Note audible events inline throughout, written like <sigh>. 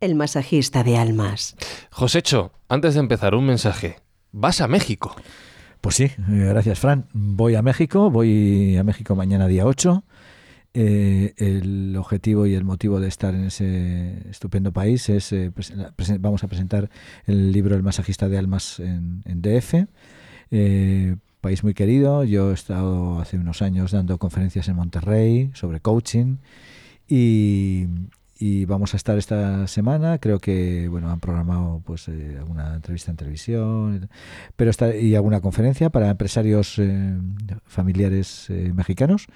el masajista de almas. Josécho, antes de empezar, un mensaje. ¿Vas a México? Pues sí, eh, gracias Fran. Voy a México, voy a México mañana día 8. Eh, el objetivo y el motivo de estar en ese estupendo país es, eh, vamos a presentar el libro El masajista de almas en, en DF. Eh, país muy querido, yo he estado hace unos años dando conferencias en Monterrey sobre coaching y, y vamos a estar esta semana, creo que bueno han programado pues eh, alguna entrevista en televisión, pero está, y alguna conferencia para empresarios eh, familiares eh, mexicanos.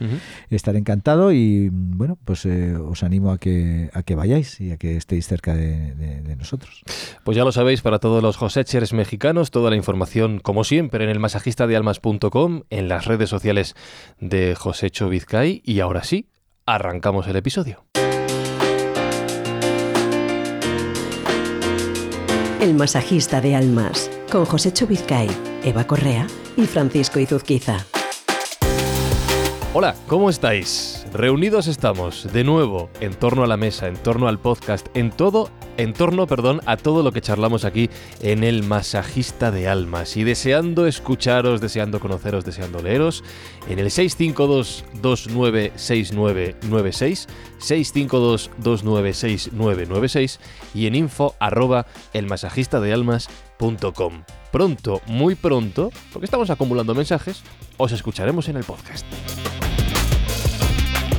Estaré encantado y bueno, pues os animo a que a que vayáis y a que estéis cerca de, de- de nosotros. Pues ya lo sabéis, para todos los Joséchers mexicanos, toda la información, como siempre, en el masajistadealmas.com, en las redes sociales de Josécho Vizcay. Y ahora sí, arrancamos el episodio. El masajista de almas, con José Vizcay, Eva Correa y Francisco Izuzquiza. Hola, ¿cómo estáis? Reunidos estamos, de nuevo, en torno a la mesa, en torno al podcast, en todo, en torno, perdón, a todo lo que charlamos aquí en el Masajista de Almas. Y deseando escucharos, deseando conoceros, deseando leeros, en el 652-296996, 652-296996 y en info arroba elmasajistadealmas.com. Pronto, muy pronto, porque estamos acumulando mensajes, os escucharemos en el podcast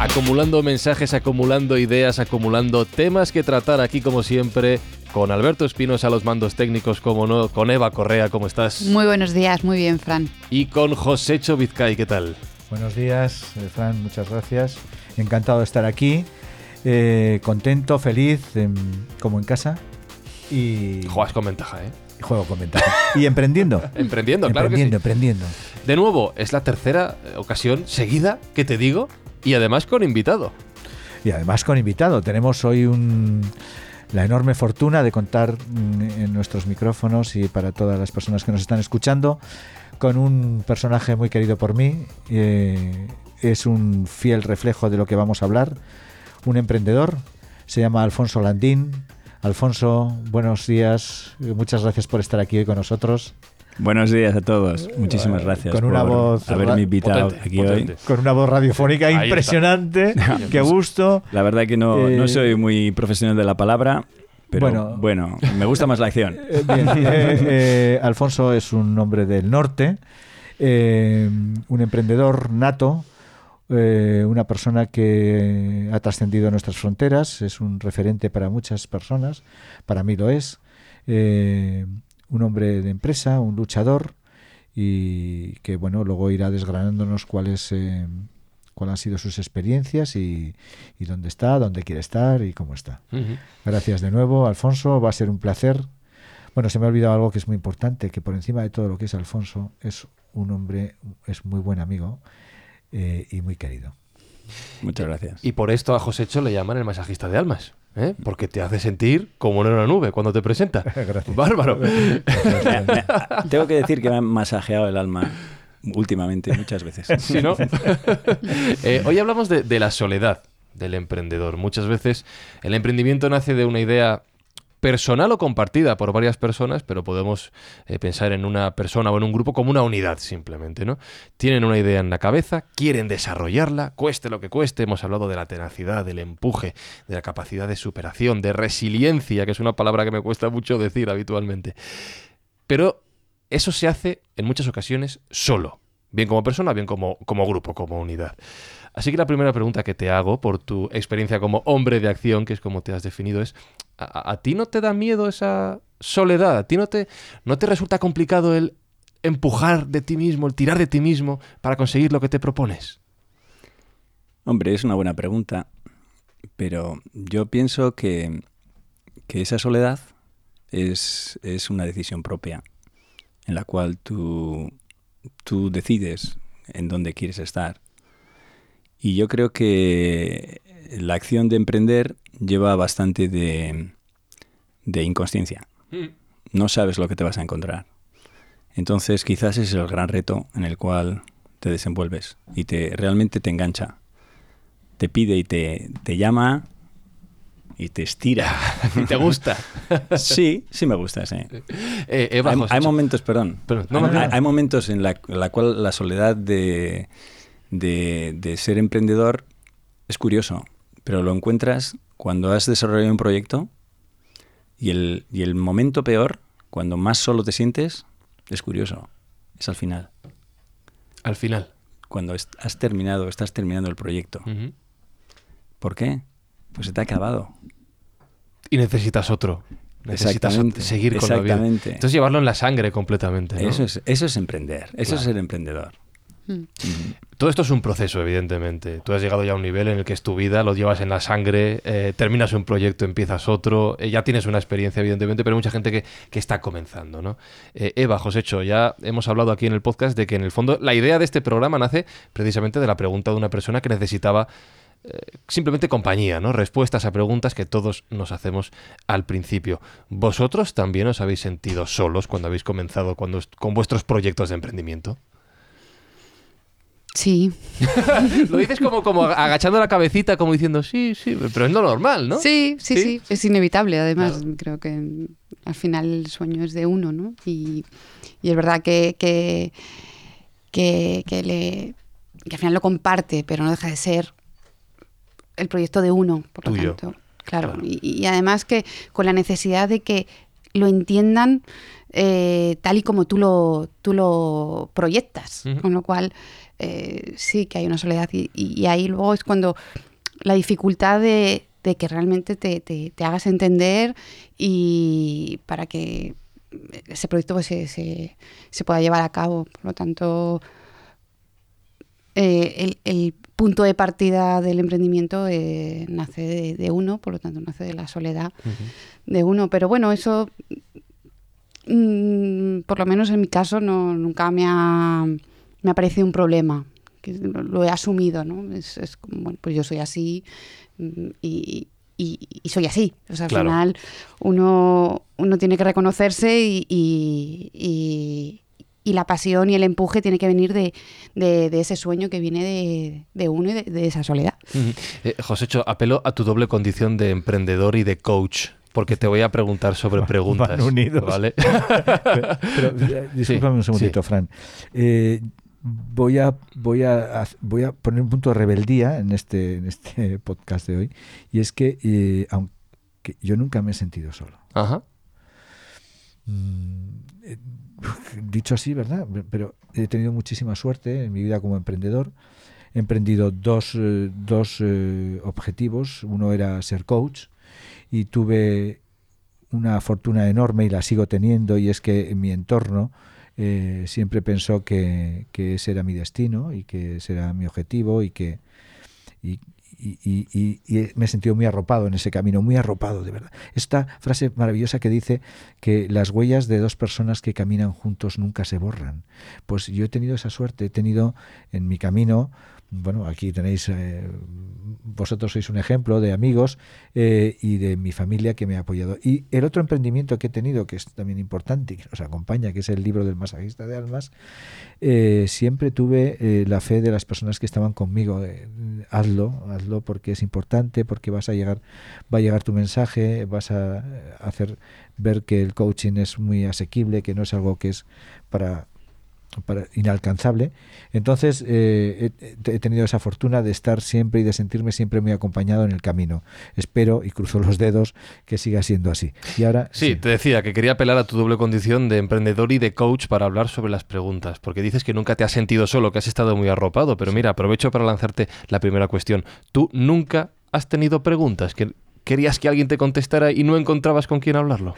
acumulando mensajes, acumulando ideas, acumulando temas que tratar aquí como siempre, con Alberto Espinos a los mandos técnicos, como no, con Eva Correa, ¿cómo estás? Muy buenos días, muy bien, Fran. Y con Josécho Vizcay, ¿qué tal? Buenos días, eh, Fran, muchas gracias. Encantado de estar aquí, eh, contento, feliz, em, como en casa y Juegas con ventaja, ¿eh? juego con ventaja. Y emprendiendo. <laughs> Emprendiendo, claro que sí. emprendiendo, emprendiendo. De nuevo, es la tercera eh, ocasión seguida que te digo, y además con invitado. Y además con invitado. Tenemos hoy un, la enorme fortuna de contar mm, en nuestros micrófonos y para todas las personas que nos están escuchando con un personaje muy querido por mí. eh, es un fiel reflejo de lo que vamos a hablar. Un emprendedor. Se llama Alfonso Landín. Alfonso, buenos días. Muchas gracias por estar aquí hoy con nosotros. Buenos días a todos. Muchísimas Eh, gracias con una por voz haberme invitado potente, aquí potente. hoy. Con una voz radiofónica Ahí está. impresionante. <laughs> Qué gusto. La verdad que no, Eh, no soy muy profesional de la palabra, pero bueno. bueno, me gusta más la acción. <laughs> Eh, bien, eh, eh, Alfonso es un hombre del norte, eh, un emprendedor nato, eh, una persona que ha trascendido nuestras fronteras, es un referente para muchas personas, para mí lo es, eh, un hombre de empresa, un luchador y que bueno luego irá desgranándonos cuáles eh, cuáles han sido sus experiencias y, y dónde está, dónde quiere estar y cómo está. Gracias de nuevo, Alfonso. Va a ser un placer. Bueno, se me ha olvidado algo que es muy importante, que por encima de todo lo que es Alfonso, es un hombre, es muy buen amigo eh, y muy querido. Muchas gracias. Y por esto a Josécho le llaman el masajista de almas, ¿eh? porque te hace sentir como en una nube cuando te presenta. <laughs> Gracias. Bárbaro. <laughs> Tengo que decir que me han masajeado el alma últimamente muchas veces. <laughs> Sí, ¿no? Eh, hoy hablamos de, de la soledad del emprendedor. Muchas veces el emprendimiento nace de una idea personal o compartida por varias personas, pero podemos eh, pensar en una persona o en un grupo como una unidad simplemente, ¿no? Tienen una idea en la cabeza, quieren desarrollarla, cueste lo que cueste. Hemos hablado de la tenacidad, del empuje, de la capacidad de superación, de resiliencia, que es una palabra que me cuesta mucho decir habitualmente. Pero eso se hace en muchas ocasiones solo, bien como persona, bien como, como grupo, como unidad. Así que la primera pregunta que te hago por tu experiencia como hombre de acción, que es como te has definido, es, ¿a, ti no te da miedo esa soledad? ¿A ti no te, no te resulta complicado el empujar de ti mismo, el tirar de ti mismo para conseguir lo que te propones? Hombre, es una buena pregunta, pero yo pienso que, que esa soledad es, es una decisión propia en la cual tú, tú decides en dónde quieres estar. Y yo creo que la acción de emprender lleva bastante de, de inconsciencia. No sabes lo que te vas a encontrar. Entonces quizás ese es el gran reto en el cual te desenvuelves y te realmente te engancha. Te pide y te, te llama y te estira. <laughs> ¿Y te gusta? <laughs> sí, sí me gusta, sí. Eh, Eva, hay, momentos, perdón, Perdón, no, hay, no, no. hay- hay momentos en la, en la cual la soledad de, de, de ser emprendedor es curioso, pero lo encuentras cuando has desarrollado un proyecto y el, y el momento peor, cuando más solo te sientes, es curioso, es al final, Al final. cuando has terminado, estás terminando el proyecto. ¿Por qué? Pues se te ha acabado. Y necesitas otro. Necesitas seguir con la vida. Entonces llevarlo en la sangre completamente. ¿no? Eso, es, eso es emprender, eso Claro. es ser emprendedor. Mm. Todo esto es un proceso, evidentemente. Tú has llegado ya a un nivel en el que es tu vida, lo llevas en la sangre, eh, terminas un proyecto, empiezas otro, eh, ya tienes una experiencia, evidentemente, pero hay mucha gente que, que está comenzando, ¿no? Eh, Eva, Josecho, ya hemos hablado aquí en el podcast de que en el fondo la idea de este programa nace precisamente de la pregunta de una persona que necesitaba simplemente compañía, ¿no? Respuestas a preguntas que todos nos hacemos al principio. ¿Vosotros también os habéis sentido solos cuando habéis comenzado cuando, con vuestros proyectos de emprendimiento? Sí, <laughs> Lo dices como, como agachando la cabecita, como diciendo, sí, sí, pero es lo normal, ¿no? sí, sí, ¿Sí? sí, es inevitable. Además, Claro. creo que al final el sueño es de uno, ¿no? Y, y es verdad que, que, que, que le, que al final lo comparte, pero no deja de ser el proyecto de uno, por lo Tuyo. tanto. Claro, Claro. Y, y además que con la necesidad de que lo entiendan eh, tal y como tú lo, tú lo proyectas. Con lo cual, eh, sí que hay una soledad. Y, ahí luego es cuando la dificultad de, de que realmente te, te- te hagas entender y para que ese proyecto pues, se, se- se pueda llevar a cabo. Por lo tanto, eh, el, el punto de partida del emprendimiento nace de, de uno, por lo tanto nace de la soledad de uno. Pero bueno, eso, mm, por lo menos en mi caso, no, nunca me ha, me ha parecido un problema. Que lo, he asumido, ¿no? Es, es como, bueno, pues yo soy así mm, y, y- y soy así. O sea, al Claro. final uno, uno tiene que reconocerse y, y- y- la pasión y el empuje tiene que venir de, de- de ese sueño que viene de, de uno y de, de esa soledad. Eh, Josécho, apelo a tu doble condición de emprendedor y de coach, porque te voy a preguntar sobre <laughs> preguntas. Van unidos. ¿vale? <laughs> Pero, pero, eh, discúlpame un segundito, sí. Fran. Eh, voy a voy a voy a poner un punto de rebeldía en este en este <laughs> podcast de hoy y es que eh, aunque yo nunca me he sentido solo. Ajá. Mm, eh, dicho así, ¿verdad? Pero he tenido muchísima suerte en mi vida como emprendedor. He emprendido dos, eh, dos objetivos. Uno era ser coach y tuve una fortuna enorme y la sigo teniendo y es que en mi entorno eh, siempre pensó que, que ese era mi destino y que ese era mi objetivo y que y, y- me he sentido muy arropado en ese camino, muy arropado de verdad. Esta frase maravillosa que dice que las huellas de dos personas que caminan juntos nunca se borran. Pues yo he tenido esa suerte, he tenido en mi camino, bueno, aquí tenéis, eh, vosotros sois un ejemplo de amigos eh, y de mi familia que me ha apoyado. Y el otro emprendimiento que he tenido, que es también importante y que nos acompaña, que es el libro del masajista de almas, eh, siempre tuve la fe de las personas que estaban conmigo. hazlo, hazlo porque es importante, porque vas a llegar, va a llegar tu mensaje, vas a hacer ver que el coaching es muy asequible, que no es algo que es para para inalcanzable. Entonces eh, he, he tenido esa fortuna de estar siempre y de sentirme siempre muy acompañado en el camino. Espero y cruzo los dedos que siga siendo así. Y ahora Sí, te decía que quería apelar a tu doble condición de emprendedor y de coach para hablar sobre las preguntas, porque dices que nunca te has sentido solo, que has estado muy arropado, pero mira, aprovecho para lanzarte la primera cuestión. ¿Tú nunca has tenido preguntas que querías que alguien te contestara y no encontrabas con quién hablarlo?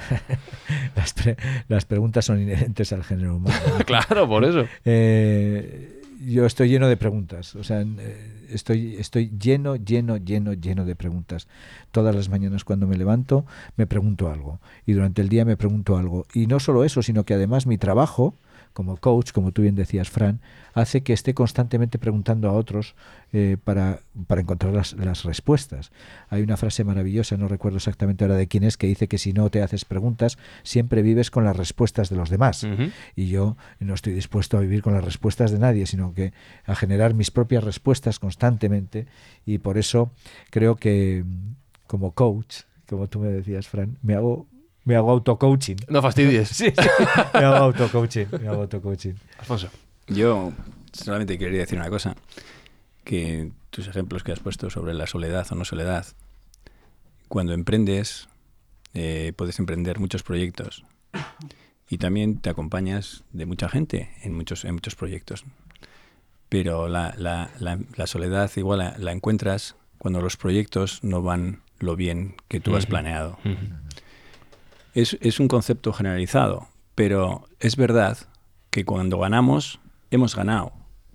<laughs> las, pre- las preguntas son inherentes al género humano. <laughs> claro, por eso. Eh, yo estoy lleno de preguntas, o sea, eh, estoy, estoy lleno, lleno, lleno, lleno de preguntas. Todas las mañanas cuando me levanto me pregunto algo y durante el día me pregunto algo. Y no solo eso, sino que además mi trabajo como coach, como tú bien decías, Fran, hace que esté constantemente preguntando a otros eh, para, para encontrar las, las respuestas. Hay una frase maravillosa, no recuerdo exactamente ahora de quién es, que dice que si no te haces preguntas, siempre vives con las respuestas de los demás. Y yo no estoy dispuesto a vivir con las respuestas de nadie, sino que a generar mis propias respuestas constantemente. Y por eso creo que, como coach, como tú me decías, Fran, me hago, me hago auto-coaching. No fastidies. Sí, <laughs> sí, me hago auto-coaching, me hago auto-coaching. Alfonso. Yo solamente quería decir una cosa, que tus ejemplos que has puesto sobre la soledad o no soledad, cuando emprendes, eh, puedes emprender muchos proyectos y también te acompañas de mucha gente en muchos, en muchos proyectos. Pero la, la- la- la soledad igual la, la encuentras cuando los proyectos no van lo bien que tú has planeado. Ujú. Es, es un concepto generalizado, pero es verdad que cuando ganamos, hemos ganado.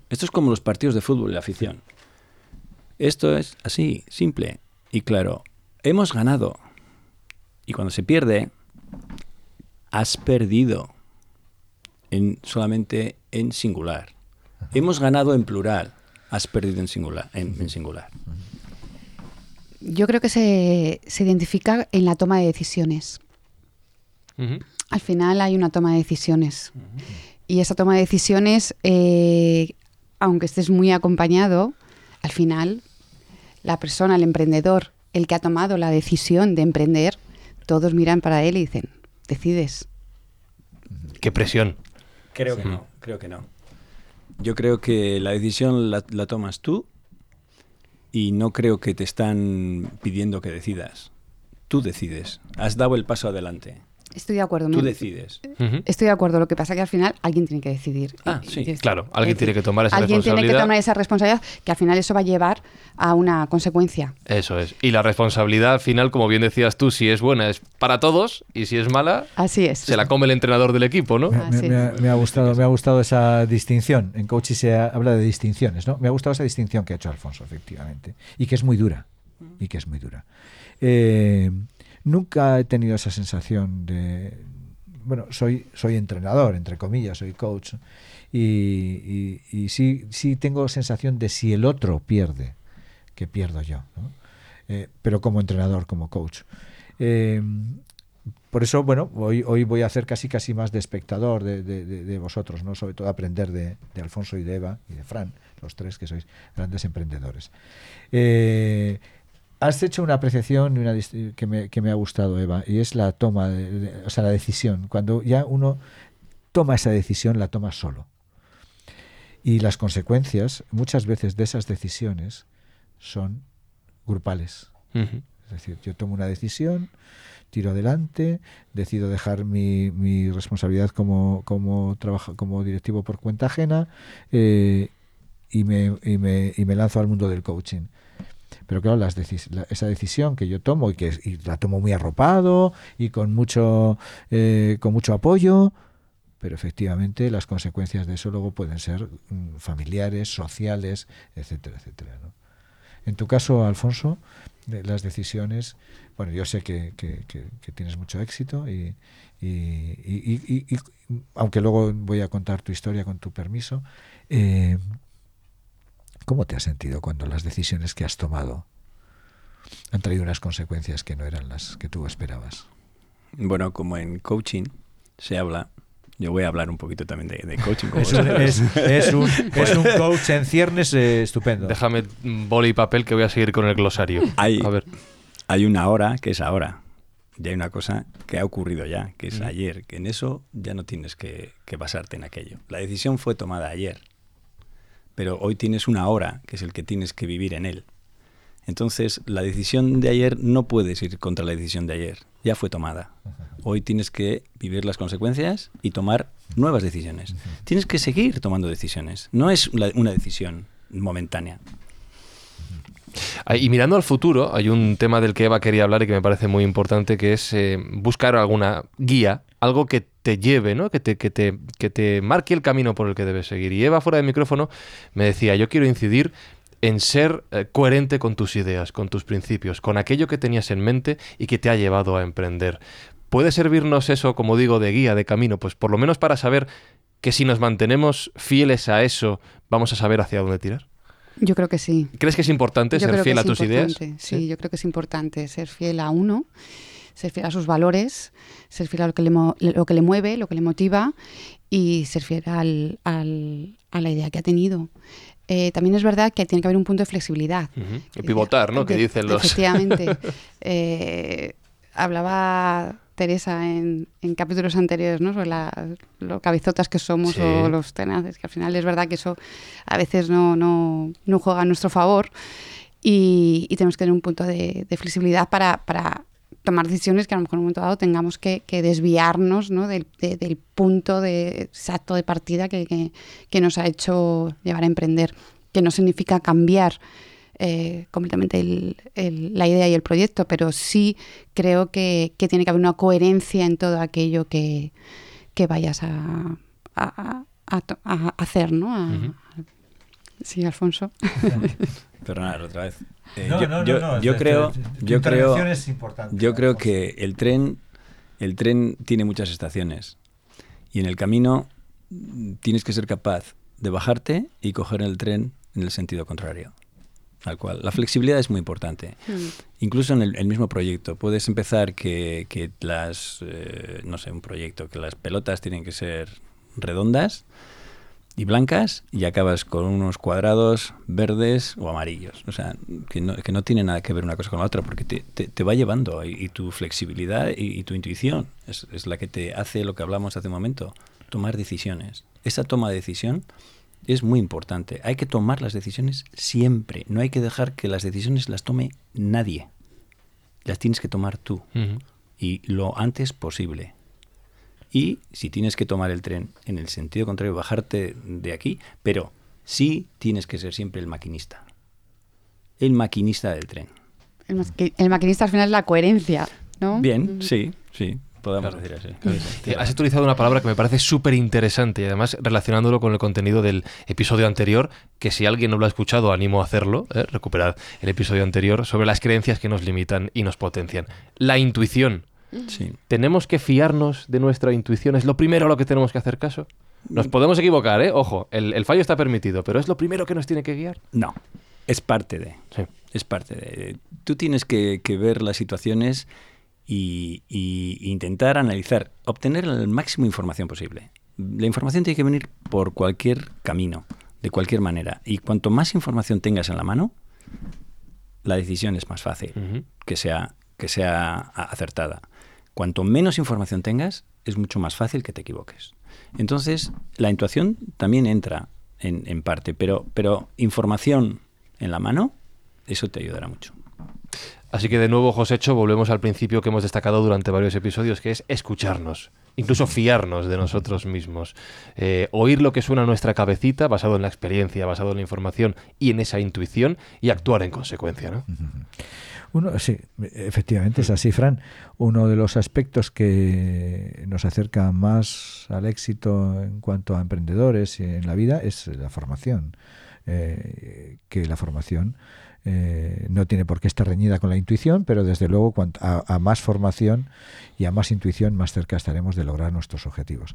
Esto es como los partidos de fútbol y la afición. Esto es así, simple y claro. Hemos ganado. Y cuando se pierde, has perdido. En, solamente en singular. Hemos ganado en plural. Has perdido en singular. En, en singular. Yo creo que se, se identifica en la toma de decisiones. Al final hay una toma de decisiones. Y esa toma de decisiones, eh, aunque estés muy acompañado, al final la persona, el emprendedor, el que ha tomado la decisión de emprender, todos miran para él y dicen, decides. Qué presión. Creo que no, creo que no. Yo creo que la decisión la, la tomas tú y no creo que te están pidiendo que decidas. Tú decides. Has dado el paso adelante. Estoy de acuerdo. Tú me- decides. Estoy de acuerdo. Lo que pasa es que al final alguien tiene que decidir. Ah, sí, claro, alguien tiene que tomar esa Alguien tiene que responsabilidad. tomar esa responsabilidad, que al final eso va a llevar a una consecuencia. Eso es. Y la responsabilidad al final, como bien decías tú, si es buena es para todos y si es mala, Así es. se la come el entrenador del equipo, ¿no? Me, me- ha, me ha gustado, me ha gustado esa distinción. En coaching se ha- habla de distinciones, ¿no? Me ha gustado esa distinción que ha hecho Alfonso, efectivamente. Y que es muy dura. Y que es muy dura. Eh, nunca he tenido esa sensación de. Bueno, soy, soy entrenador, entre comillas, soy coach. Y, y- sí, sí tengo sensación de si el otro pierde, que pierdo yo. Eh, pero como entrenador, como coach. Eh, por eso, bueno, hoy, hoy voy a hacer casi casi más de espectador de, de- de- vosotros, ¿no? Sobre todo aprender de, de Alfonso y de Eva y de Fran, los tres que sois grandes emprendedores. Eh, has hecho una apreciación y una que me, que me ha gustado, Eva, y es la toma, de- de- o sea, la decisión. Cuando ya uno toma esa decisión, la toma solo. Y las consecuencias, muchas veces, de esas decisiones son grupales. Es decir, yo tomo una decisión, tiro adelante, decido dejar mi, mi responsabilidad como, como, trabaja, como directivo por cuenta ajena eh, y, me, y, me, y me lanzo al mundo del coaching. Pero claro, las decis- la- esa decisión que yo tomo y que la tomo muy arropado y con mucho, eh, con mucho apoyo, pero efectivamente las consecuencias de eso luego pueden ser mm, familiares, sociales, etcétera, etcétera. ¿no? En tu caso, Alfonso, las decisiones, bueno, yo sé que, que- tienes mucho éxito y- y- y- aunque luego voy a contar tu historia con tu permiso, eh, ¿cómo te has sentido cuando las decisiones que has tomado han traído unas consecuencias que no eran las que tú esperabas? Bueno, como en coaching se habla, yo voy a hablar un poquito también de, de coaching. como Es un, vosotros. es- es un- es un coach en ciernes eh, estupendo. Déjame mm, boli y papel que voy a seguir con el glosario. Hay, A ver. hay una hora que es ahora. Y hay una cosa que ha ocurrido ya, que es Ujú. ayer, que en eso ya no tienes que, que basarte en aquello. La decisión fue tomada ayer, pero hoy tienes una hora, que es el que tienes que vivir en él. Entonces, la decisión de ayer no puedes ir contra la decisión de ayer, ya fue tomada. Hoy tienes que vivir las consecuencias y tomar nuevas decisiones. Tienes que seguir tomando decisiones, no es una decisión momentánea. Y mirando al futuro, hay un tema del que Eva quería hablar y que me parece muy importante, que es eh, buscar alguna guía, algo que te lleve, ¿no? que, te, que, te, que te marque el camino por el que debes seguir. Y Eva, fuera de micrófono, me decía, yo quiero incidir en ser eh, coherente con tus ideas, con tus principios, con aquello que tenías en mente y que te ha llevado a emprender. ¿Puede servirnos eso, como digo, de guía, de camino? Pues por lo menos para saber que si nos mantenemos fieles a eso, vamos a saber hacia dónde tirar. Yo creo que sí. ¿Crees que es importante Yo ser fiel a tus ideas? Sí, yo creo que es importante ser fiel a uno, ser fiel a sus valores, ser fiel a lo que le, lo que le mueve, lo que le motiva y ser fiel al, a la idea que ha tenido. Eh, también es verdad que tiene que haber un punto de flexibilidad. pivotar, ¿no? que dicen los... Efectivamente. <laughs> Eh, hablaba Teresa en, capítulos anteriores, ¿no? Sobre lo cabezotas que somos o los tenaces, que al final es verdad que eso a veces no, no, no juega a nuestro favor y, tenemos que tener un punto de, flexibilidad para, para, tomar decisiones que a lo mejor en un momento dado tengamos que, desviarnos ¿no? del, punto de, exacto de partida que, que, nos ha hecho llevar a emprender, que no significa cambiar eh, completamente la idea y el proyecto, pero sí creo que, tiene que haber una coherencia en todo aquello que, vayas a, a, hacer, ¿no? Sí, Alfonso. <laughs> <laughs> Perdonar otra vez. Yo, creo, yo creo, yo creo que el tren, el tren tiene muchas estaciones y en el camino tienes que ser capaz de bajarte y coger el tren en el sentido contrario. Tal cual. La flexibilidad es muy importante. Mm. Incluso en el, mismo proyecto. Puedes empezar que, que las, eh, no sé, un proyecto, que las pelotas tienen que ser redondas y blancas y acabas con unos cuadrados verdes o amarillos. O sea, que no, que no tiene nada que ver una cosa con la otra porque te, te, va llevando y, tu flexibilidad y, tu intuición es, es, la que te hace lo que hablamos hace un momento, tomar decisiones. Esa toma de decisión es muy importante. Hay que tomar las decisiones siempre. No hay que dejar que las decisiones las tome nadie. Las tienes que tomar tú. Y lo antes posible. Y si tienes que tomar el tren en el sentido contrario, bajarte de aquí, pero sí tienes que ser siempre el maquinista. El maquinista del tren. El, maquinista al final es la coherencia, ¿no? Bien, sí, sí. Podemos decir así. Has utilizado una palabra que me parece súper interesante y además relacionándolo con el contenido del episodio anterior, que si alguien no lo ha escuchado, animo a hacerlo, ¿eh? recuperar el episodio anterior, sobre las creencias que nos limitan y nos potencian. La intuición. ¿Tenemos que fiarnos de nuestra intuición? ¿Es lo primero a lo que tenemos que hacer caso? Nos mm. podemos equivocar, ¿eh? Ojo, el, fallo está permitido, pero ¿es lo primero que nos tiene que guiar? No, es parte de. Es parte de. Tú tienes que, ver las situaciones y, intentar analizar, obtener la máxima información posible. La información tiene que venir por cualquier camino, de cualquier manera. Y cuanto más información tengas en la mano, la decisión es más fácil que, sea, que sea acertada. Cuanto menos información tengas, es mucho más fácil que te equivoques. Entonces, la intuición también entra en, parte, pero, pero información en la mano, eso te ayudará mucho. Así que de nuevo, Josécho, volvemos al principio que hemos destacado durante varios episodios, que es escucharnos, incluso fiarnos de nosotros mismos, eh, oír lo que suena a nuestra cabecita, basado en la experiencia, basado en la información y en esa intuición, y actuar en consecuencia. ¿no? Uno, sí, efectivamente es así, Fran. Uno de los aspectos que nos acerca más al éxito en cuanto a emprendedores en la vida es la formación. Eh, que la formación eh, no tiene por qué estar reñida con la intuición, pero desde luego a, más formación y a más intuición, más cerca estaremos de lograr nuestros objetivos.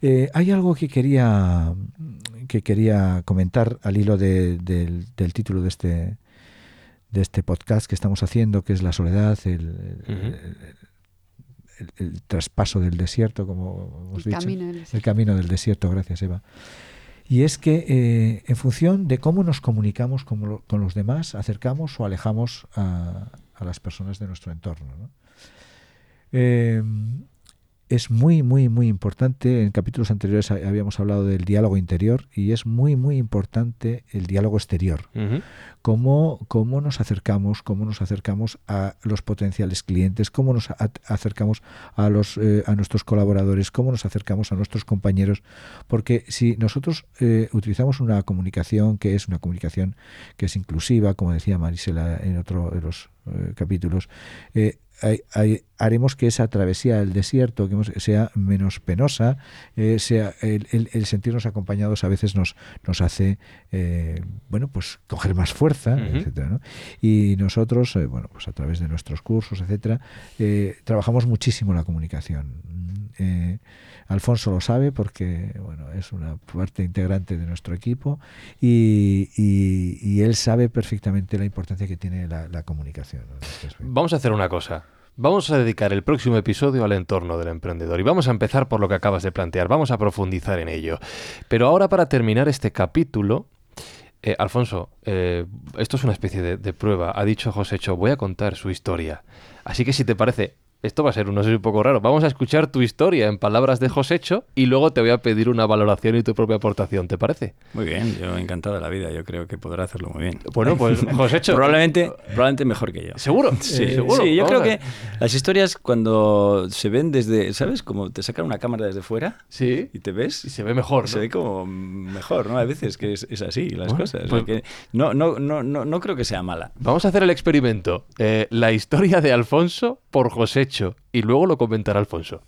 Eh, hay algo que quería, que quería comentar al hilo del, del título de este, de este podcast que estamos haciendo, que es la soledad, el, el, traspaso del desierto, como hemos dicho. El camino del desierto, gracias Eva. Y es que eh, en función de cómo nos comunicamos con, con, los demás, acercamos o alejamos a, a las personas de nuestro entorno. ¿no? Eh, es muy, muy, muy importante. En capítulos anteriores habíamos hablado del diálogo interior y es muy, muy importante el diálogo exterior. cómo, cómo, nos acercamos, cómo nos acercamos a los potenciales clientes, cómo nos acercamos a, los, eh, a nuestros colaboradores, cómo nos acercamos a nuestros compañeros. Porque si nosotros eh, utilizamos una comunicación que es una comunicación que es inclusiva, como decía Marisela en otro de los eh, capítulos, haremos que esa travesía del desierto que sea menos penosa, eh, sea el, sentirnos acompañados a veces nos, nos hace eh, bueno pues coger más fuerza, etcétera, Y nosotros, eh, bueno, pues a través de nuestros cursos, etcétera, trabajamos muchísimo la comunicación. Alfonso lo sabe porque bueno, es una parte integrante de nuestro equipo y, y, él sabe perfectamente la importancia que tiene la, comunicación. Vamos a hacer una cosa. Vamos a dedicar el próximo episodio al entorno del emprendedor y vamos a empezar por lo que acabas de plantear, vamos a profundizar en ello. Pero ahora para terminar este capítulo, eh, Alfonso, eh, esto es una especie de, de prueba. Ha dicho José Cho, voy a contar su historia. Así que si te parece, esto va a ser un, no sé, un poco raro. Vamos a escuchar tu historia en palabras de Josecho y luego te voy a pedir una valoración y tu propia aportación, ¿te parece? Muy bien, yo encantado de la vida, yo creo que podrá hacerlo muy bien. Bueno, pues <laughs> Josecho. probablemente, probablemente mejor que yo. ¿Seguro? <laughs> Sí, ¿Seguro? sí yo Vamos creo que las historias cuando se ven desde, ¿sabes? Como te sacan una cámara desde fuera Sí. y te ves. Y se ve mejor, ¿no? Se ve como mejor, ¿no? A veces que es, es así las Bueno, cosas. pues- o sea que no, no, no, no, no creo que sea mala. Vamos a hacer el experimento. Eh, la historia de Alfonso por Josecho y luego lo comentará Alfonso.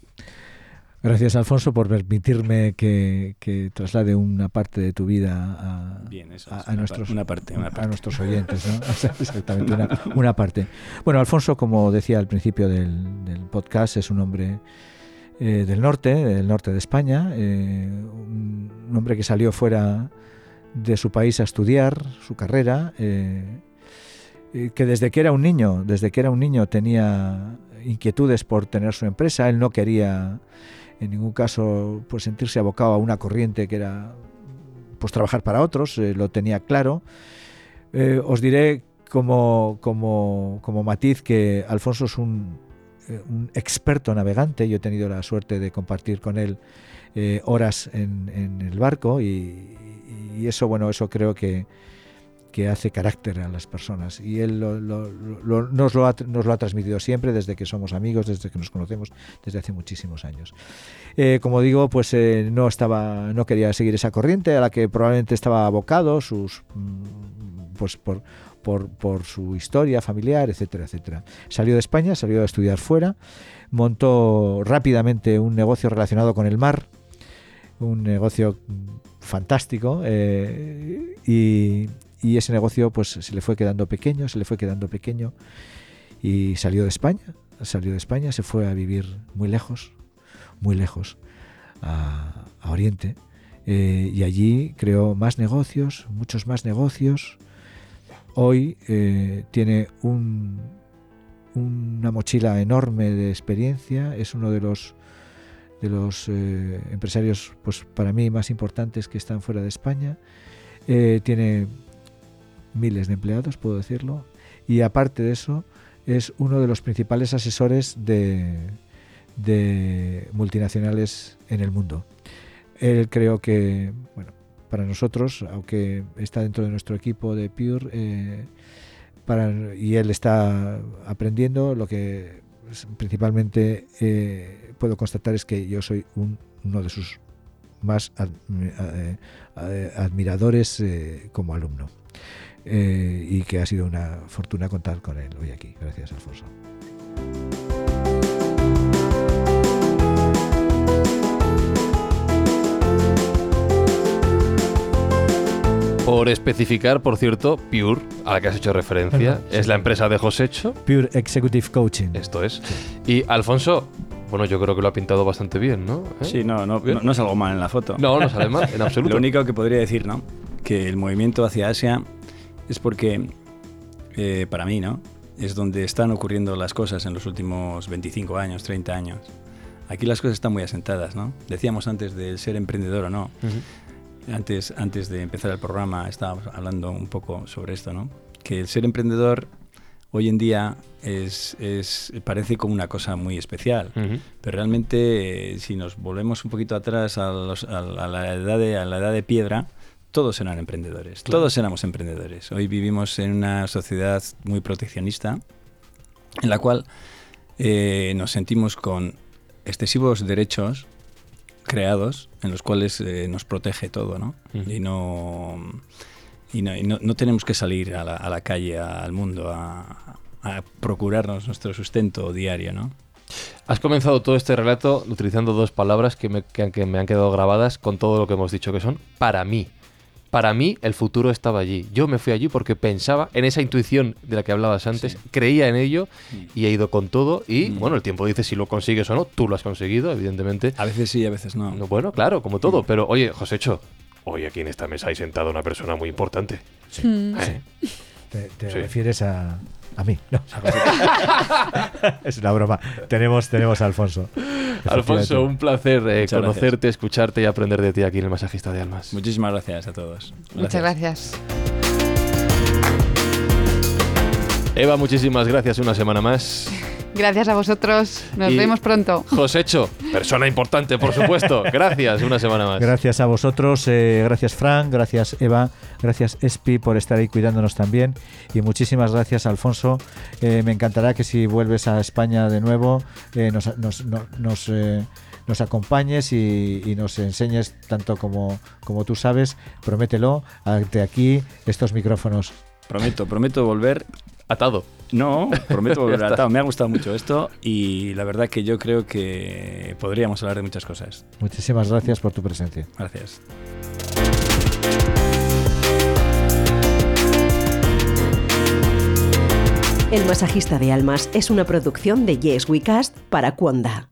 Gracias, Alfonso, por permitirme que, que traslade una parte de tu vida a, Bien, eso a- es, a una nuestros, par- una parte, una a parte. nuestros oyentes. ¿no? <laughs> <laughs> Exactamente, una, una parte. Bueno, Alfonso, como decía al principio del, del podcast, es un hombre eh, del norte, del norte de España, eh, un, hombre que salió fuera de su país a estudiar su carrera, eh, que desde que era un niño, desde que era un niño tenía inquietudes por tener su empresa, él no quería en ningún caso pues sentirse abocado a una corriente que era pues trabajar para otros, eh, lo tenía claro. Eh, os diré como, como, como matiz que Alfonso es un, eh, un experto navegante, yo he tenido la suerte de compartir con él horas en, en el barco y, y eso, bueno, eso creo que, que hace carácter a las personas. Y él nos, lo ha, transmitido siempre, desde que somos amigos, desde que nos conocemos, desde hace muchísimos años. Eh, como digo, pues eh, no estaba, no quería seguir esa corriente a la que probablemente estaba abocado, sus, mm, pues por, por, por su historia familiar, etcétera, etcétera. Salió de España, salió a estudiar fuera, montó rápidamente un negocio relacionado con el mar, un negocio mm, fantástico eh, y, y ese negocio pues se le fue quedando pequeño, se le fue quedando pequeño y salió de España, salió de España, se fue a vivir muy lejos, muy lejos, a, Oriente eh, y allí creó más negocios, muchos más negocios. Hoy eh, tiene un, una mochila enorme de experiencia, es uno de los de los eh, empresarios, pues para mí más importantes que están fuera de España. Tiene miles de empleados, puedo decirlo, y aparte de eso es uno de los principales asesores de, de multinacionales en el mundo. Él creo que, bueno, para nosotros, aunque está dentro de nuestro equipo de Pure, eh, para, y él está aprendiendo, lo que principalmente eh, puedo constatar es que yo soy un- uno de sus más eh, admiradores como alumno. Eh, y que ha sido una fortuna contar con él hoy aquí. Gracias, Alfonso. Por especificar, por cierto, Pure, a la que has hecho referencia, Ajá, sí. es la empresa de Josecho. Pure Executive Coaching. Esto es. Y Alfonso, bueno, yo creo que lo ha pintado bastante bien, ¿no? ¿Eh? Sí, no, no, no, no es algo mal en la foto. No, no sale mal, en <laughs> absoluto. Lo único que podría decir, ¿no? Que el movimiento hacia Asia es porque, eh, para mí, ¿no? Es donde están ocurriendo las cosas en los últimos 25 años, 30 años. Aquí las cosas están muy asentadas, ¿no? Decíamos antes del ser emprendedor o no. Antes, antes de empezar el programa estábamos hablando un poco sobre esto, ¿no? Que el ser emprendedor hoy en día es, es- parece como una cosa muy especial. Pero realmente, eh, si nos volvemos un poquito atrás a, los- a la, a la edad de, a la edad de piedra, todos eran emprendedores. Claro. Todos éramos emprendedores. Hoy vivimos en una sociedad muy proteccionista, en la cual eh, nos sentimos con excesivos derechos creados en los cuales eh, nos protege todo, ¿no? Y no y no, y no- no tenemos que salir a la, a la calle, al mundo, a, a procurarnos nuestro sustento diario, ¿no? Has comenzado todo este relato utilizando dos palabras que me, que- que me han quedado grabadas con todo lo que hemos dicho, que son para mí. Para mí el futuro estaba allí. Yo me fui allí porque pensaba en esa intuición de la que hablabas antes, Sí. creía en ello Mm. y he ido con todo. Y Mm. bueno, el tiempo dice si lo consigues o no. Tú lo has conseguido, evidentemente. A veces sí, a veces no. No, bueno, claro, como todo. Pero oye, Josécho, hoy aquí en esta mesa hay sentado una persona muy importante. Mm. ¿eh? Te, te Sí. refieres a, A mí, no. <laughs> <laughs> es una broma. Tenemos, tenemos a Alfonso. Alfonso, un placer eh, conocerte, gracias. escucharte y aprender de ti aquí en el Masajista de Almas. Muchísimas gracias a todos. Muchas gracias. Eva, muchísimas gracias una semana más. <laughs> Gracias a vosotros. Nos Y- vemos pronto. Josecho, persona importante, por supuesto. <laughs> Gracias una semana más. Gracias a vosotros, eh, gracias Fran, gracias Eva, gracias Espi por estar ahí cuidándonos también y muchísimas gracias Alfonso. Eh, me encantará que si vuelves a España de nuevo eh, nos, nos, no- nos, eh, nos acompañes y, y nos enseñes tanto como, como tú sabes, promételo, ante aquí estos micrófonos. Prometo, prometo volver. Atado. No, prometo <laughs> volver atado. Me ha gustado mucho esto y la verdad que yo creo que podríamos hablar de muchas cosas. Muchísimas gracias por tu presencia. Gracias. El masajista de almas es una producción de Yes We Cast para Cuonda.